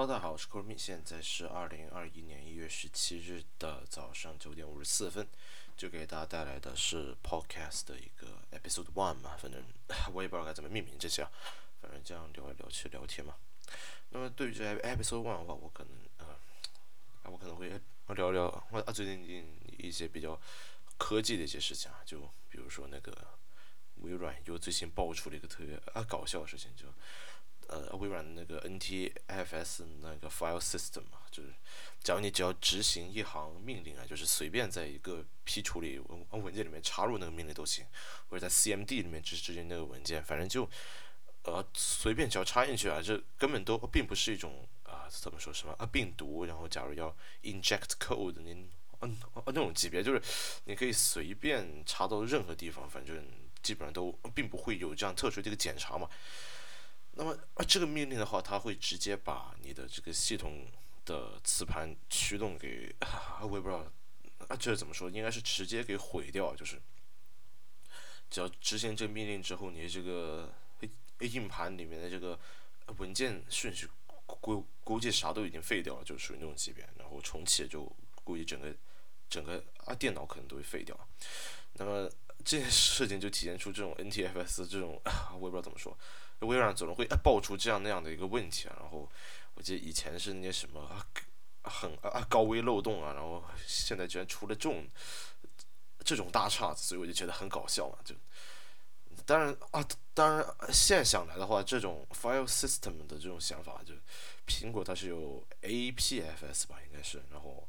哈喽大家好，我是 k o m i 现在是二零二一年一月十七日的早上九点五十四分，就给大家带来的是 Podcast 的一个 Episode One 嘛，反正我也不知道该怎么命名这些，啊，反正这样聊来聊去聊天嘛。那么对于这 Episode One 的话，我可能呃，我可能会聊聊我最近一些比较科技的一些事情啊，就比如说那个微软又最新爆出了一个特别啊搞笑的事情，就。呃，微软的那个 NTFS 那个 file system 嘛，就是，假如你只要执行一行命令啊，就是随便在一个批处理文文件里面插入那个命令都行，或者在 CMD 里面执执行那个文件，反正就，呃，随便只要插进去啊，这根本都并不是一种啊，怎么说什么啊病毒，然后假如要 inject code，您嗯那种级别，就是你可以随便插到任何地方，反正基本上都并不会有这样特殊的一个检查嘛。那么啊，这个命令的话，它会直接把你的这个系统的磁盘驱动给，我也不知道啊，这怎么说？应该是直接给毁掉，就是只要执行这个命令之后，你的这个硬盘里面的这个文件顺序估估计啥都已经废掉了，就属于那种级别。然后重启就估计整个整个啊电脑可能都会废掉。那么这件事情就体现出这种 NTFS 这种，我也不知道怎么说。微软总是会爆出这样那样的一个问题啊，然后我记得以前是那些什么很啊高危漏洞啊，然后现在居然出了这种这种大岔子，所以我就觉得很搞笑嘛。就当然啊，当然现想来的话，这种 file system 的这种想法，就苹果它是有 APFS 吧，应该是，然后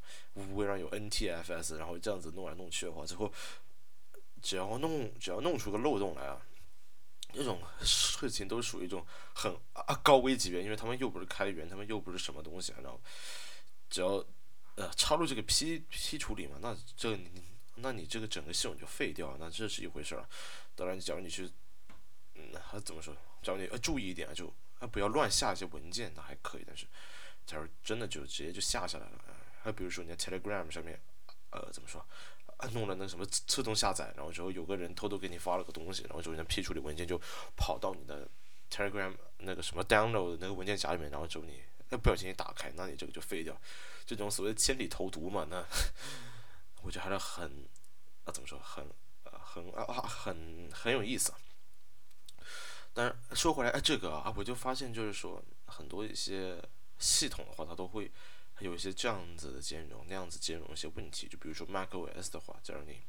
微软有 NTFS，然后这样子弄来弄去的话，最后只要弄只要弄出个漏洞来啊。这种事情都属于一种很啊高危级别，因为他们又不是开源，他们又不是什么东西，然后只要呃插入这个批批处理嘛，那这那你这个整个系统就废掉，那这是一回事儿。当然，假如你去嗯怎么说，假如你呃注意一点，就啊不要乱下一些文件，那还可以。但是假如真的就直接就下下来了，还比如说你在 Telegram 上面呃怎么说？弄了那什么自动下载，然后之后有个人偷偷给你发了个东西，然后就那批处理文件就跑到你的 Telegram 那个什么 download 那个文件夹里面，然后之后你那不小心一打开，那你这个就废掉。这种所谓千里投毒嘛，那 我觉得还是很啊怎么说，很啊很啊很很有意思。但是说回来，哎，这个啊，我就发现就是说很多一些系统的话，它都会。有一些这样子的兼容，那样子兼容一些问题，就比如说 macOS 的话，假如你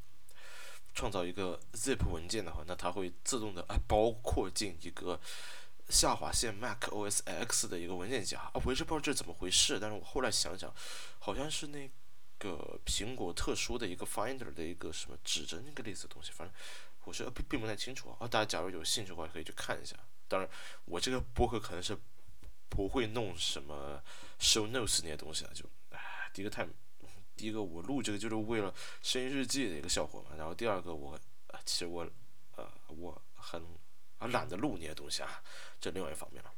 创造一个 zip 文件的话，那它会自动的啊包括进一个下划线 macOS X 的一个文件夹啊，我一直不知道这怎么回事，但是我后来想想，好像是那个苹果特殊的一个 Finder 的一个什么指针那个类似的东西，反正我是并并不太清楚啊，大家假如有兴趣的话可以去看一下。当然，我这个博客可能是。不会弄什么 show notes 那些东西啊，就唉，第一个太，第一个我录这个就是为了声音日记的一个效果嘛，然后第二个我，其实我，呃，我很啊懒得录那些东西啊，这另外一方面了。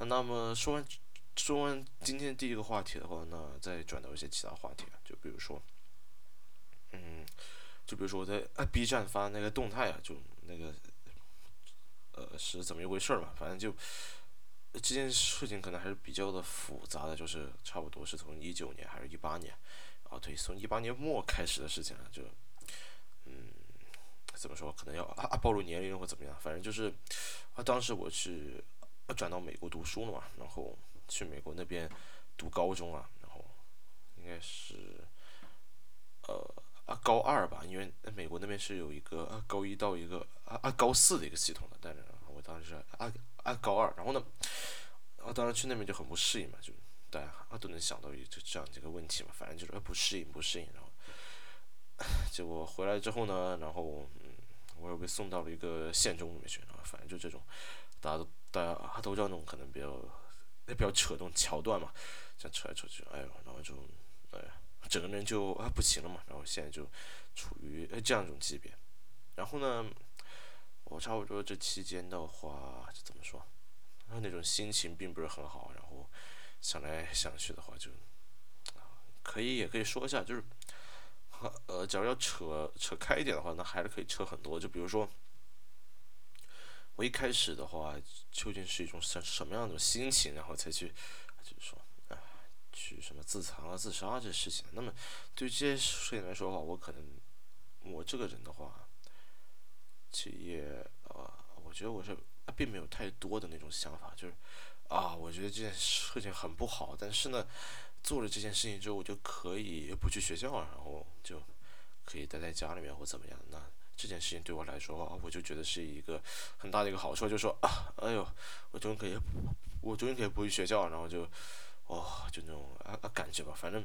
那么说完说完今天第一个话题的话，那再转到一些其他话题啊，就比如说，嗯，就比如说我在 B 站发那个动态啊，就那个，呃，是怎么一回事嘛，反正就。这件事情可能还是比较的复杂的，就是差不多是从一九年还是一八年，啊，对，从一八年末开始的事情了，就，嗯，怎么说，可能要啊暴露年龄或怎么样，反正就是，啊，当时我去转到美国读书了嘛，然后去美国那边读高中啊，然后应该是，呃啊高二吧，因为美国那边是有一个高一到一个啊啊高四的一个系统的，但是我当时啊。啊，高二，然后呢，啊，当然去那边就很不适应嘛，就大家都能想到一这这样几个问题嘛，反正就是不适应，不适应，然后 结果回来之后呢，然后嗯，我又被送到了一个县中里面去，然后反正就这种，大家都大家啊都知道那种可能比较比较扯那种桥段嘛，这样扯来扯去，哎呦，然后就哎，整个人就啊不行了嘛，然后现在就处于这样一种级别，然后呢。我差不多这期间的话，怎么说，那种心情并不是很好。然后想来想去的话，就可以也可以说一下，就是，呃，假如要扯扯开一点的话，那还是可以扯很多。就比如说，我一开始的话，究竟是一种什什么样的心情，然后才去就是说，啊，去什么自残啊、自杀这事情。那么对这些事情来说的话，我可能我这个人的话，企业啊，我觉得我是并没有太多的那种想法，就是啊，我觉得这件事情很不好，但是呢，做了这件事情之后，我就可以不去学校，然后就可以待在家里面或怎么样。那这件事情对我来说，我就觉得是一个很大的一个好处，就说啊，哎呦，我终于可以，我终于可以不去学校，然后就，哦，就那种啊啊感觉吧。反正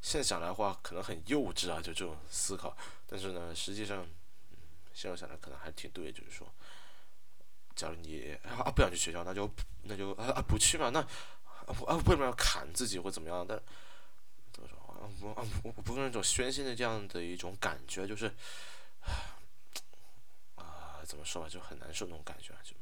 现在想来的话，可能很幼稚啊，就这种思考。但是呢，实际上，现在想来可能还挺对，就是说，假如你啊不想去学校，那就那就啊啊不去嘛，那啊为什么要砍自己或怎么样？但怎么说啊？不啊不不是那种宣泄的这样的一种感觉，就是啊。怎么说吧，就很难受那种感觉！就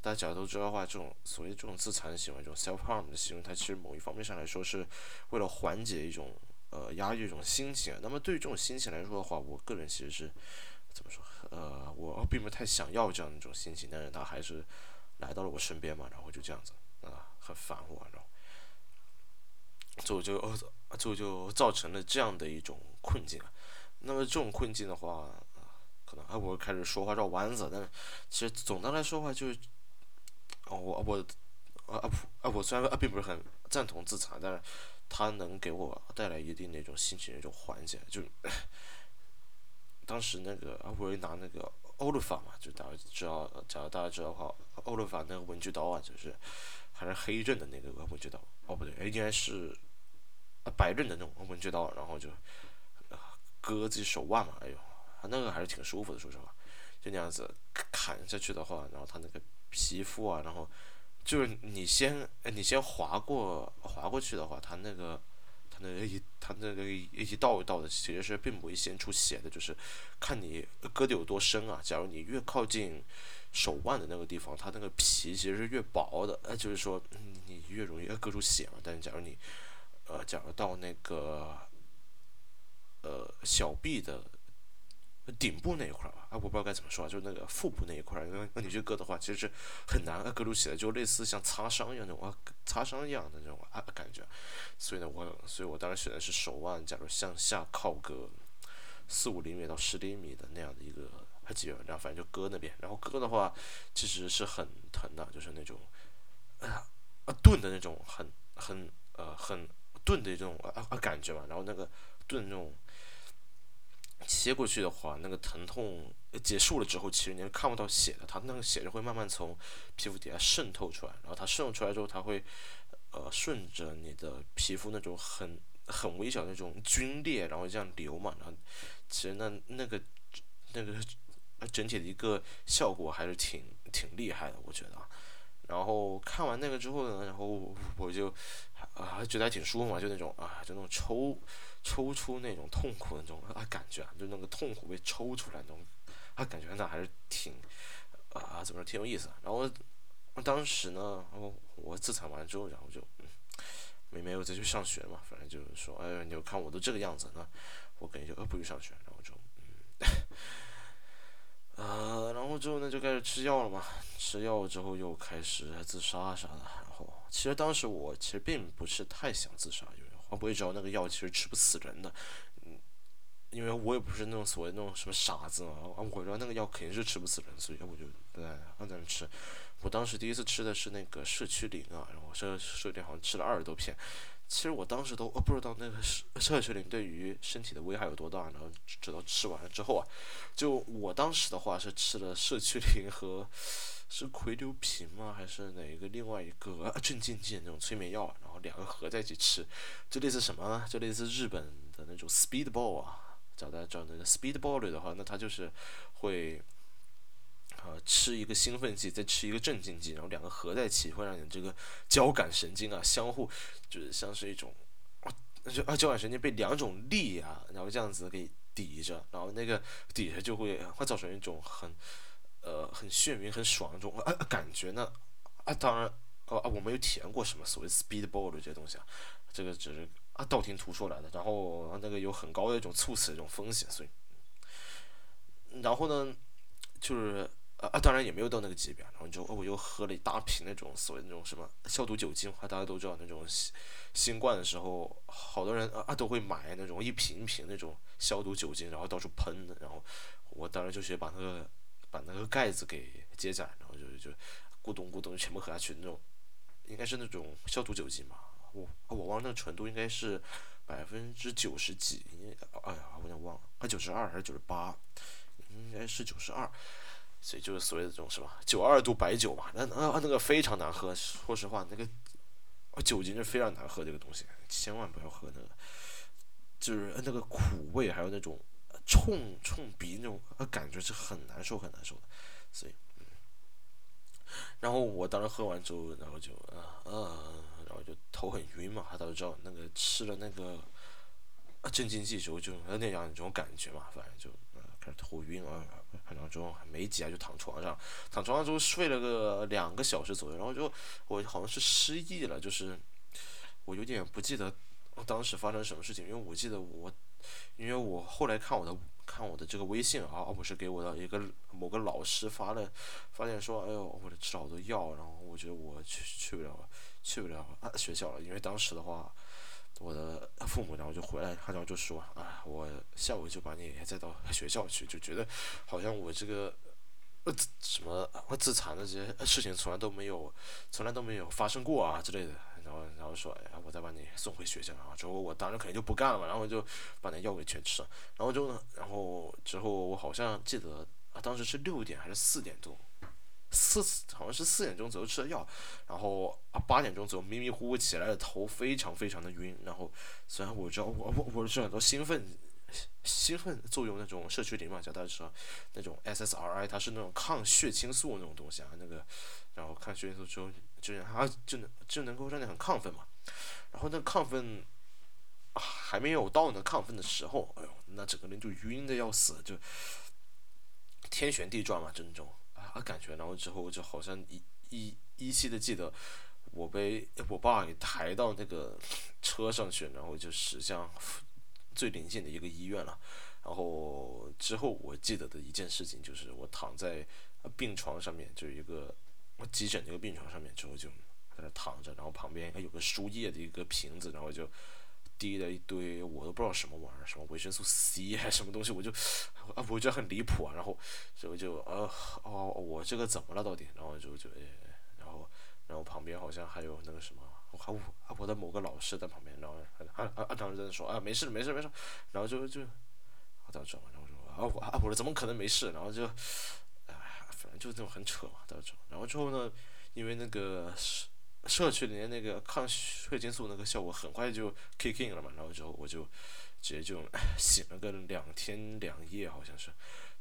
大家假如都知道的话，这种所谓这种自残的行为，这种 self harm 的行为，它其实某一方面上来说是为了缓解一种呃压抑一种心情。那么对于这种心情来说的话，我个人其实是怎么说？呃，我并不太想要这样一种心情，但是他还是来到了我身边嘛，然后就这样子啊，很烦我，然后就就就就造成了这样的一种困境。那么这种困境的话。可能啊，我开始说话绕弯子，但是其实总的来说话就是，我我啊啊啊，我虽然啊并不是很赞同自残，但是它能给我带来一定那种心情的一种缓解。就当时那个阿维拿那个欧陆法嘛，就大家知道，假如大家知道的话，欧陆法那个文具刀啊，就是还是黑刃的那个文具刀，哦不对，应该是啊白刃的那种文具刀，然后就割自己手腕嘛，哎呦。那个还是挺舒服的，说实话，就那样子砍下去的话，然后它那个皮肤啊，然后就是你先你先划过划过去的话，它那个那一它那个一道一道的，其实是并不会先出血的，就是看你割的有多深啊。假如你越靠近手腕的那个地方，它那个皮其实是越薄的，那，就是说你越容易割出血嘛。但是假如你呃，假如到那个呃小臂的。顶部那一块儿吧，啊，我不知道该怎么说，就是那个腹部那一块儿，那你去割的话，其实是很难割出起来，就类似像擦伤一样那种啊，擦伤一样的那种啊感觉。所以呢，我，所以我当时选的是手腕，假如向下靠个四五厘米到十厘米的那样的一个几然后反正就割那边，然后割的话其实是很疼的，就是那种啊啊钝的那种，很很呃很钝的这种啊啊感觉嘛，然后那个钝那种。切过去的话，那个疼痛结束了之后，其实你是看不到血的，它那个血就会慢慢从皮肤底下渗透出来，然后它渗透出来之后，它会呃顺着你的皮肤那种很很微小的那种皲裂，然后这样流嘛，然后其实那那个那个整体的一个效果还是挺挺厉害的，我觉得。然后看完那个之后呢，然后我就啊觉得还挺舒服嘛，就那种啊就那种抽。抽出那种痛苦的那种啊感觉啊，就那个痛苦被抽出来那种啊感觉，那还是挺啊怎么说挺有意思。然后当时呢，我我自残完之后，然后就没没有再去上学嘛，反正就是说，哎，你看我都这个样子，那我肯定就不去上学。然后就嗯，呃，然后之后呢就开始吃药了嘛，吃药之后又开始自杀啥的。然后其实当时我其实并不是太想自杀，为。我也知道那个药其实吃不死人的，嗯，因为我也不是那种所谓那种什么傻子嘛，我知道那个药肯定是吃不死人，所以我就在那在那吃。我当时第一次吃的是那个社区灵啊，然后社社区灵好像吃了二十多片。其实我当时都不知道那个社社区灵对于身体的危害有多大，然后直到吃完了之后啊，就我当时的话是吃了社区灵和。是葵硫平吗？还是哪一个另外一个镇静剂那种催眠药？两个合在一起吃，就类似什么呢？就类似日本的那种 speedball 啊。找到找那个 speedball 的话，那它就是会呃吃一个兴奋剂，再吃一个镇静剂，然后两个合在一起，会让你这个交感神经啊相互就是像是一种就啊交感神经被两种力啊，然后这样子给抵着，然后那个底下就会会造成一种很。呃，很眩晕、很爽这种啊感觉呢，啊，当然，哦啊，我没有体验过什么所谓 speedball 这些东西啊，这个只是啊道听途说来的，然后那个有很高的一种猝死的这种风险，所以，然后呢，就是啊啊，当然也没有到那个级别。然后就哦我又喝了一大瓶那种所谓那种什么消毒酒精，大家都知道那种新新冠的时候，好多人啊都会买那种一瓶一瓶那种消毒酒精，然后到处喷的。然后我当时就是把那个把那个盖子给揭下来，然后就就咕咚咕咚全部喝下去那种，应该是那种消毒酒精吧。我我忘了那个纯度应该是百分之九十几，哎呀，我有点忘了，啊九十二还是九十八？应该是九十二，所以就是所谓的这种什么九二度白酒嘛，那那那个非常难喝，说实话，那个酒精是非常难喝这个东西，千万不要喝那个，就是那个苦味还有那种冲冲鼻那种感觉是很难受很难受的，所以，然后我当时喝完之后，然后就啊啊。然后就头很晕嘛，他都知道那个吃了那个镇静剂之后就那样一种感觉嘛，反正就开始头晕啊，然后之后没几下就躺床上，躺床上之后睡了个两个小时左右，然后就我好像是失忆了，就是我有点不记得当时发生什么事情，因为我记得我，因为我后来看我的看我的这个微信啊，我是给我的一个某个老师发了，发现说，哎呦，我吃了好多药，然后我觉得我去去不了。去不了学校了，因为当时的话，我的父母然后就回来，然后就说啊，我下午就把你再到学校去，就觉得好像我这个呃什么自残的这些事情从来都没有，从来都没有发生过啊之类的，然后然后说哎呀，我再把你送回学校啊，之后我当时肯定就不干了嘛，然后就把那药给全吃了，然后就然后之后我好像记得，当时是六点还是四点钟。四好像是四点钟左右吃的药，然后啊八点钟左右迷迷糊糊起来的头非常非常的晕，然后虽然我知道我我我是很多兴奋兴奋作用那种社区里嘛，叫大家知道那种 SSRI 它是那种抗血清素那种东西啊，那个然后抗血清素之后就是他就能就能够让你很亢奋嘛，然后那亢奋还没有到那亢奋的时候，哎呦那整个人就晕的要死，就天旋地转嘛，就那种。啊，感觉，然后之后就好像依依依稀的记得，我被我爸给抬到那个车上去，然后就驶向最临近的一个医院了。然后之后我记得的一件事情就是，我躺在病床上面，就一个我急诊那个病床上面之后就在那躺着，然后旁边还有个输液的一个瓶子，然后就。滴了一堆，我都不知道什么玩意儿，什么维生素 C 还是什么东西，我就啊，我觉得很离谱啊。然后就就呃哦，我这个怎么了到底？然后就就然后然后旁边好像还有那个什么，我还我我的某个老师在旁边，然后啊啊啊当时在说啊没事没事没事，然后就就我当时然后说啊我啊我说怎么可能没事？然后就反正就是那种很扯嘛，到时候然后之后呢，因为那个社。社区里面那个抗血清素那个效果很快就 kick in 了嘛，然后之后我就直接就醒了个两天两夜，好像是，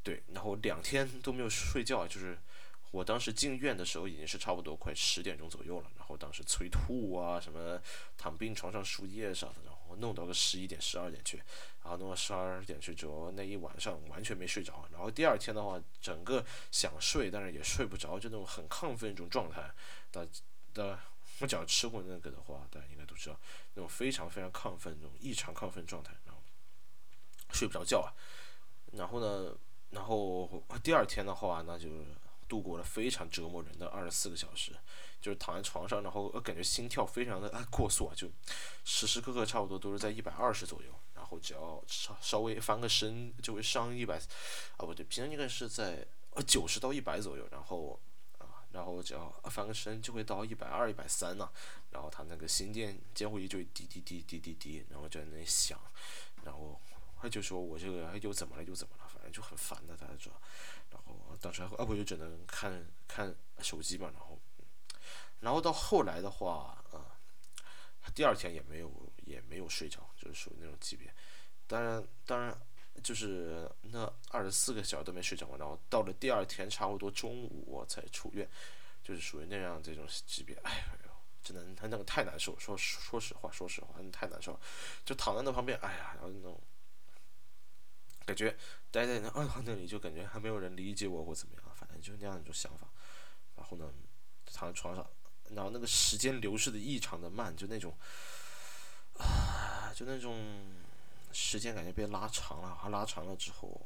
对，然后两天都没有睡觉，就是我当时进院的时候已经是差不多快十点钟左右了，然后当时催吐啊，什么躺病床上输液啥的，然后弄到个十一点十二点去，然后弄到十二点去之后那一晚上完全没睡着，然后第二天的话整个想睡但是也睡不着，就那种很亢奋一种状态的的。我只要吃过那个的话，大家应该都知道，那种非常非常亢奋、那种异常亢奋状态，然后睡不着觉啊。然后呢，然后第二天的话，那就度过了非常折磨人的二十四个小时，就是躺在床上，然后感觉心跳非常的过速啊，就时时刻刻差不多都是在一百二十左右，然后只要稍稍微翻个身就会上一百，啊不对，平常应该是在呃九十到一百左右，然后啊。然后只要翻个身就会到一百二、一百三呢，然后他那个心电监护仪就会滴滴滴滴滴滴，然后就在那里响，然后他就说我这个又怎么了又怎么了，反正就很烦的，他说。然后当时啊我就只能看看手机嘛，然后，然后到后来的话，啊，第二天也没有也没有睡着，就是属于那种级别。当然当然。就是那二十四个小时都没睡着，然后到了第二天差不多中午我才出院，就是属于那样这种级别。哎呦，真的他那个太难受，说说实话，说实话，太难受了。就躺在那旁边，哎呀，然后那种感觉待在那二号那里，就感觉还没有人理解我或怎么样，反正就那样一种想法。然后呢，躺在床上，然后那个时间流逝的异常的慢，就那种啊，就那种。时间感觉被拉长了，拉长了之后，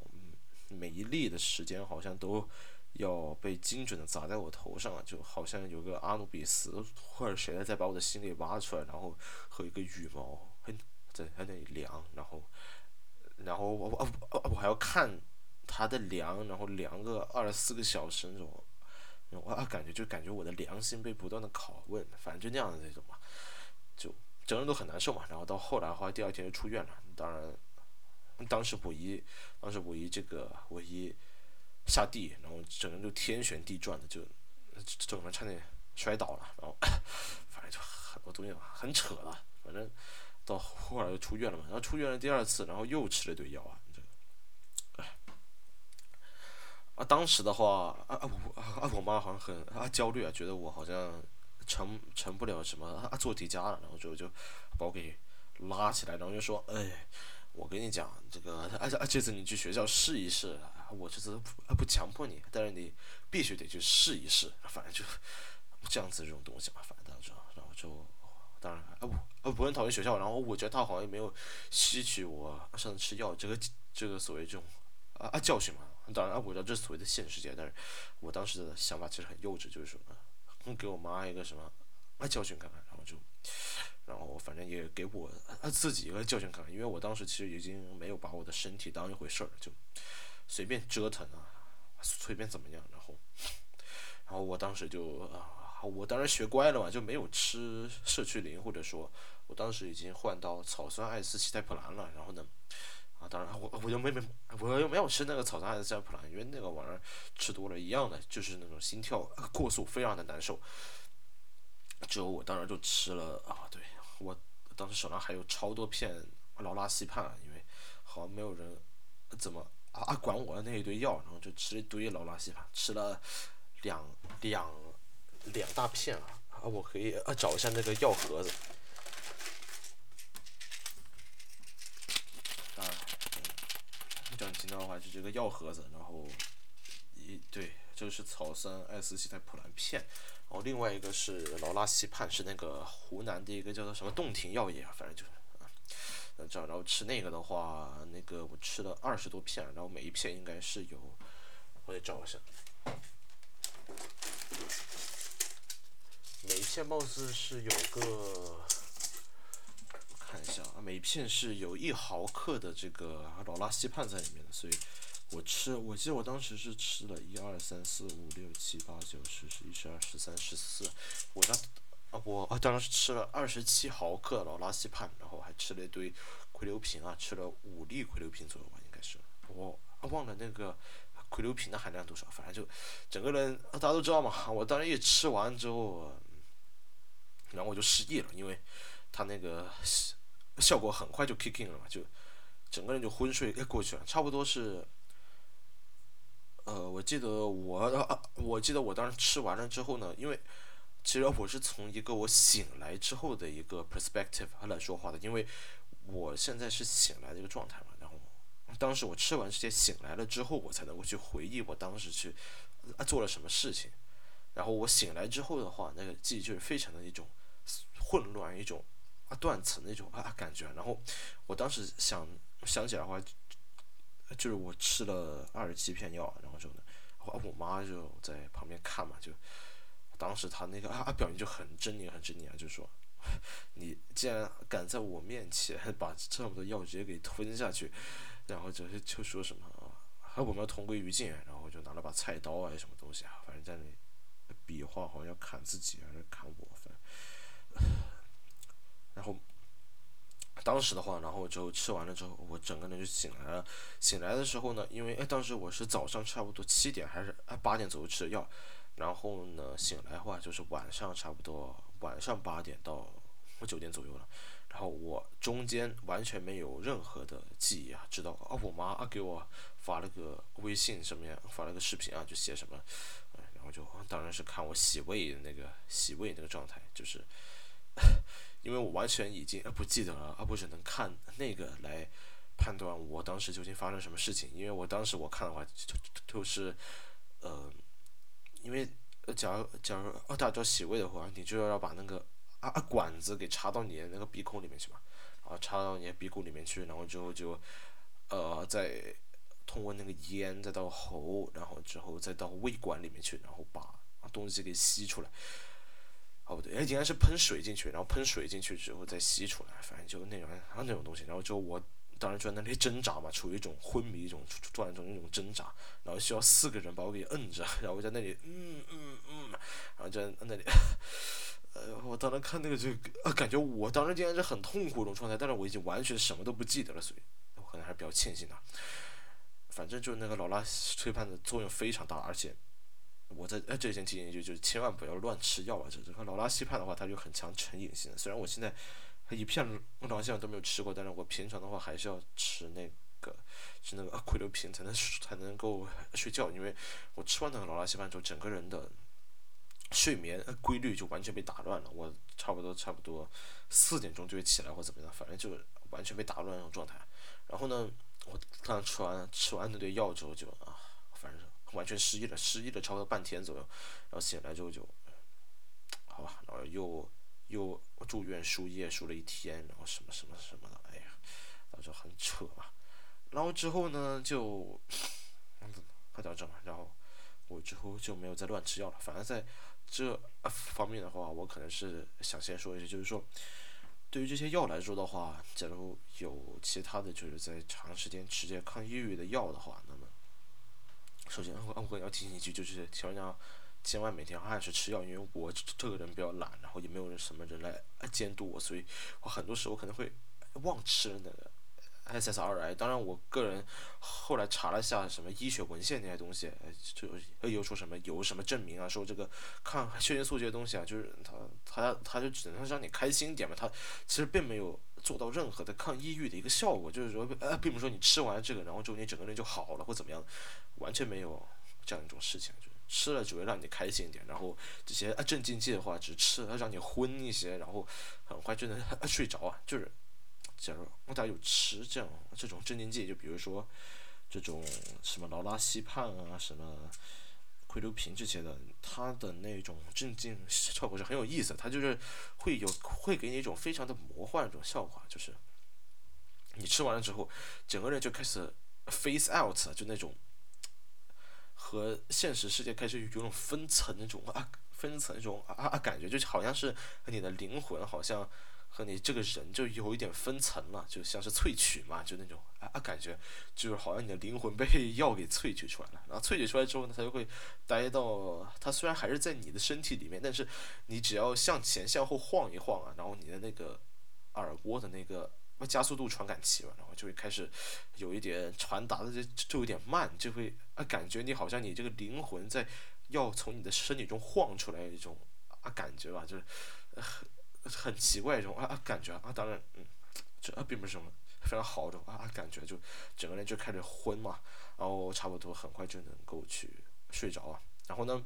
每一粒的时间好像都要被精准的砸在我头上，就好像有个阿努比斯或者谁在把我的心给挖出来，然后和一个羽毛在在那里量，然后然后我我我还要看他的量，然后量个二十四个小时那种，我感觉就感觉我的良心被不断的拷问，反正就那样的那种嘛，就整个人都很难受嘛。然后到后来的话，第二天就出院了，当然当时我一当时我一这个我一。下地，然后整个人就天旋地转的，就整个人差点摔倒了，然后 反正就很多东西嘛很扯了。反正到后来就出院了嘛，然后出院了第二次，然后又吃了一堆药啊，这个，啊，当时的话，啊我啊我妈好像很啊焦虑啊，觉得我好像成成不了什么啊做题家了，然后就就把我给拉起来，然后就说，哎，我跟你讲，这个啊啊这次你去学校试一试。啊我这次不不强迫你，但是你必须得去试一试，反正就 这样子这种东西嘛，反正就然后就当然啊不啊不很讨厌学校，然后我觉得他好像也没有吸取我上次吃药这个这个所谓这种啊啊教训嘛，当然啊我知道这是所谓的现实世界，但是我当时的想法其实很幼稚，就是说给我妈一个什么啊教训看看，然后就然后反正也给我啊自己一个教训看看，因为我当时其实已经没有把我的身体当一回事儿，就。随便折腾啊，随便怎么样，然后，然后我当时就啊，我当然学乖了嘛，就没有吃社区灵，或者说，我当时已经换到草酸艾司西呋普兰了。然后呢，啊，当然我我又没没我又没有吃那个草酸艾司西呋普兰，因为那个玩意儿吃多了一样的，就是那种心跳过速，非常的难受。之后我当然就吃了啊，对我当时手上还有超多片劳拉西泮，因为好像没有人怎么。啊，管我的那一堆药，然后就吃了一堆劳拉西泮，吃了两两两大片啊！啊，我可以啊找一下那个药盒子。啊，这样听到的话就这个药盒子，然后一对，这个是草酸艾司西呋普兰片，然后另外一个是劳拉西泮，是那个湖南的一个叫做什么洞庭药业，反正就是。这样，然后吃那个的话，那个我吃了二十多片，然后每一片应该是有，我得找一下，每一片貌似是有个，我看一下啊，每片是有一毫克的这个劳拉西泮在里面的，所以我吃，我记得我当时是吃了一二三四五六七八九十十一十二十三十四，我当。啊，我啊当时吃了二十七毫克劳拉西泮，然后还吃了一堆葵硫平啊，吃了五粒葵硫平左右吧，应该是。我忘了那个葵硫平的含量多少，反正就整个人大家都知道嘛。我当时一吃完之后，然后我就失忆了，因为它那个效果很快就 kick in 了嘛，就整个人就昏睡过去了。差不多是，呃，我记得我我记得我当时吃完了之后呢，因为。其实我是从一个我醒来之后的一个 perspective 来说话的，因为我现在是醒来的一个状态嘛。然后当时我吃完这些醒来了之后，我才能够去回忆我当时去做了什么事情。然后我醒来之后的话，那个记忆就是非常的一种混乱，一种啊断层那种啊感觉。然后我当时想想起来的话，就是我吃了二十七片药，然后之后，我妈就在旁边看嘛，就。当时她那个啊表情就很狰狞，很狰狞啊，就说：“你竟然敢在我面前把这么多药直接给吞下去，然后就是就说什么啊，我们要同归于尽，然后就拿了把菜刀啊，什么东西啊，反正在那里比划，好像要砍自己还是砍我，然后当时的话，然后就吃完了之后，我整个人就醒来了。醒来的时候呢，因为哎当时我是早上差不多七点还是啊八点左右吃的药。”然后呢，醒来的话就是晚上差不多晚上八点到九点左右了。然后我中间完全没有任何的记忆啊，知道啊，我妈啊给我发了个微信什么呀，发了个视频啊，就写什么，然后就当然是看我洗胃的那个洗胃那个状态，就是 因为我完全已经不记得了啊，不只能看那个来判断我当时究竟发生什么事情，因为我当时我看的话就就是呃。因为，假如假如哦，大家洗胃的话，你就要把那个啊啊管子给插到你的那个鼻孔里面去嘛，然后插到你的鼻孔里面去，然后之后就，呃，再通过那个烟再到喉，然后之后再到胃管里面去，然后把东西给吸出来。哦不对，哎，应该是喷水进去，然后喷水进去之后再吸出来，反正就那种啊那种东西。然后就我当时就在那里挣扎嘛，处于一种昏迷、一种状态中那种挣扎，然后需要四个人把我给摁着，然后我在那里嗯嗯嗯，然后就在那里，呃，我当时看那个就啊，感觉我当时竟然是很痛苦一种状态，但是我已经完全什么都不记得了，所以我可能还是比较庆幸的。反正就是那个劳拉催判的作用非常大，而且。我在呃这里先提醒一句，就是千万不要乱吃药啊！这这个劳拉西泮的话，它就很强成瘾性。虽然我现在一片劳拉西泮都没有吃过，但是我平常的话还是要吃那个吃那个葵柳平才能才能够睡觉，因为我吃完那个劳拉西泮之后，整个人的睡眠规律就完全被打乱了。我差不多差不多四点钟就会起来或怎么样，反正就完全被打乱那种状态。然后呢，我刚吃完吃完那堆药之后就啊，完全失忆了，失忆了差不多半天左右，然后醒来之后就，好吧，然后又又住院输液输了一天，然后什么什么什么的，哎呀，然后就很扯嘛。然后之后呢，就快到这嘛，然后我之后就没有再乱吃药了。反正在这方面的话，我可能是想先说一下，就是说，对于这些药来说的话，假如有其他的就是在长时间吃这些抗抑郁的药的话，那么。首先，我我要提醒一句，就是千万千万每天按时吃药，因为我这个人比较懒，然后也没有什么人来监督我，所以我很多时候可能会忘吃那个 SSRI。当然，我个人后来查了下什么医学文献那些东西，就又说什么有什么证明啊，说这个抗血清素这些东西啊，就是它它它就只能让你开心点嘛，它其实并没有做到任何的抗抑郁的一个效果，就是说呃，并不是说你吃完这个，然后之后你整个人就好了或怎么样。完全没有这样一种事情，就是吃了只会让你开心一点，然后这些啊镇静剂的话，只吃了让你昏一些，然后很快就能睡着啊。就是，假如我大家有吃这样这种镇静剂，就比如说这种什么劳拉西泮啊，什么喹硫平这些的，它的那种镇静效果是很有意思，它就是会有会给你一种非常的魔幻一种效果，就是你吃完了之后，整个人就开始 face out，就那种。和现实世界开始有种分层那种啊，分层那种啊啊感觉，就好像是你的灵魂好像和你这个人就有一点分层了，就像是萃取嘛，就那种啊啊感觉，就是好像你的灵魂被 药给萃取出来了。然后萃取出来之后呢，它就会待到它虽然还是在你的身体里面，但是你只要向前向后晃一晃啊，然后你的那个耳蜗的那个。加速度传感器嘛，然后就会开始有一点传达的就就有点慢，就会啊感觉你好像你这个灵魂在要从你的身体中晃出来一种啊感觉吧，就是很很奇怪一种啊啊感觉啊，当然嗯，这并不是什么非常好的啊感觉，就整个人就开始昏嘛，然后差不多很快就能够去睡着啊，然后呢，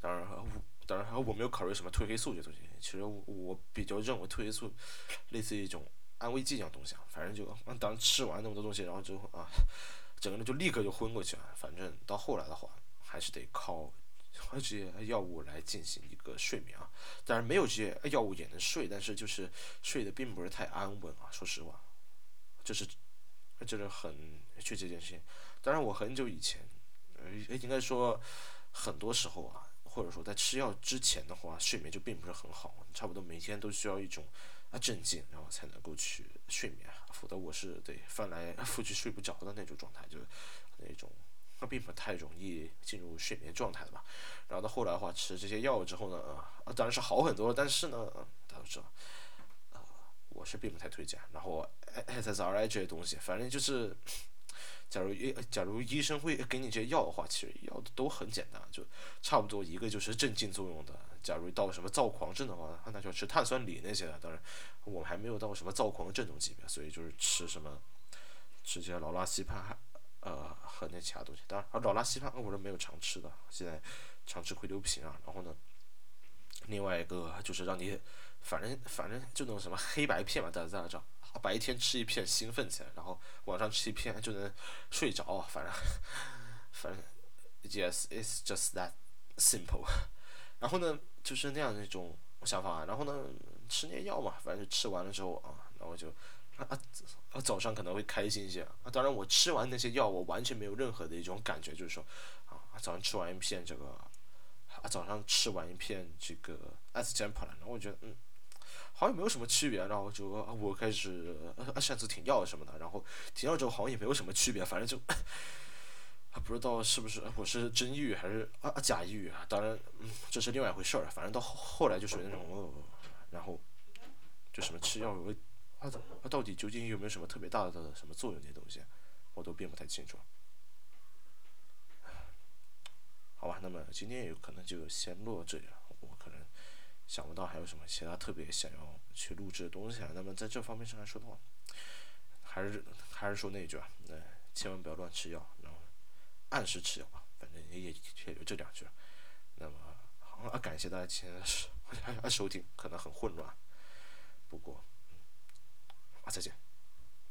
当然我当然我没有考虑什么褪黑素这东西。其实我比较认为褪黑素类似于一种安慰剂一样东西啊，反正就当吃完那么多东西，然后之后啊，整个人就立刻就昏过去了。反正到后来的话，还是得靠这些药物来进行一个睡眠啊。当然没有这些药物也能睡，但是就是睡得并不是太安稳啊。说实话，就是就是很确切这件事情。当然我很久以前，呃，应该说很多时候啊。或者说在吃药之前的话，睡眠就并不是很好，差不多每天都需要一种啊镇静，然后才能够去睡眠，否则我是对翻来覆去睡不着的那种状态，就那种那并不太容易进入睡眠状态的吧。然后到后来的话，吃这些药之后呢，啊当然是好很多，但是呢，大家都知道，呃，我是并不太推荐。然后 SSRI 这些东西，反正就是。假如医假如医生会给你这些药的话，其实药都很简单，就差不多一个就是镇静作用的。假如到什么躁狂症的话，那就吃碳酸锂那些的。当然，我们还没有到什么躁狂症这种级别，所以就是吃什么吃些劳拉西泮，呃和那其他东西。当然，老拉西泮我是没有常吃的，现在常吃喹硫平啊。然后呢，另外一个就是让你反正反正就那种什么黑白片嘛，大家知道。白天吃一片兴奋起来，然后晚上吃一片就能睡着，反正反正，yes it's just that simple。然后呢，就是那样的一种想法。然后呢，吃那些药嘛，反正就吃完了之后啊，然后就啊啊早上可能会开心一些啊。当然，我吃完那些药，我完全没有任何的一种感觉，就是说啊，早上吃完一片这个，啊早上吃完一片这个艾斯健普兰，然后我觉得嗯，好像没有什么区别，然后就我开始啊擅自停药什么的，然后停药之后好像也没有什么区别，反正就。不知道是不是我是真抑郁还是啊假抑郁啊？当然，嗯，这是另外一回事儿。反正到后来就属于那种，然后就什么吃药，啊，到底究竟有没有什么特别大的什么作用？这些东西我都并不太清楚。好吧，那么今天有可能就先录到这里了。我可能想不到还有什么其他特别想要去录制的东西啊。那么在这方面上来说的话，还是还是说那句啊，那千万不要乱吃药。然后按时吃药吧，反正也也也就这两句。那么，好，感谢大家今天收 收听，可能很混乱，不过，再见。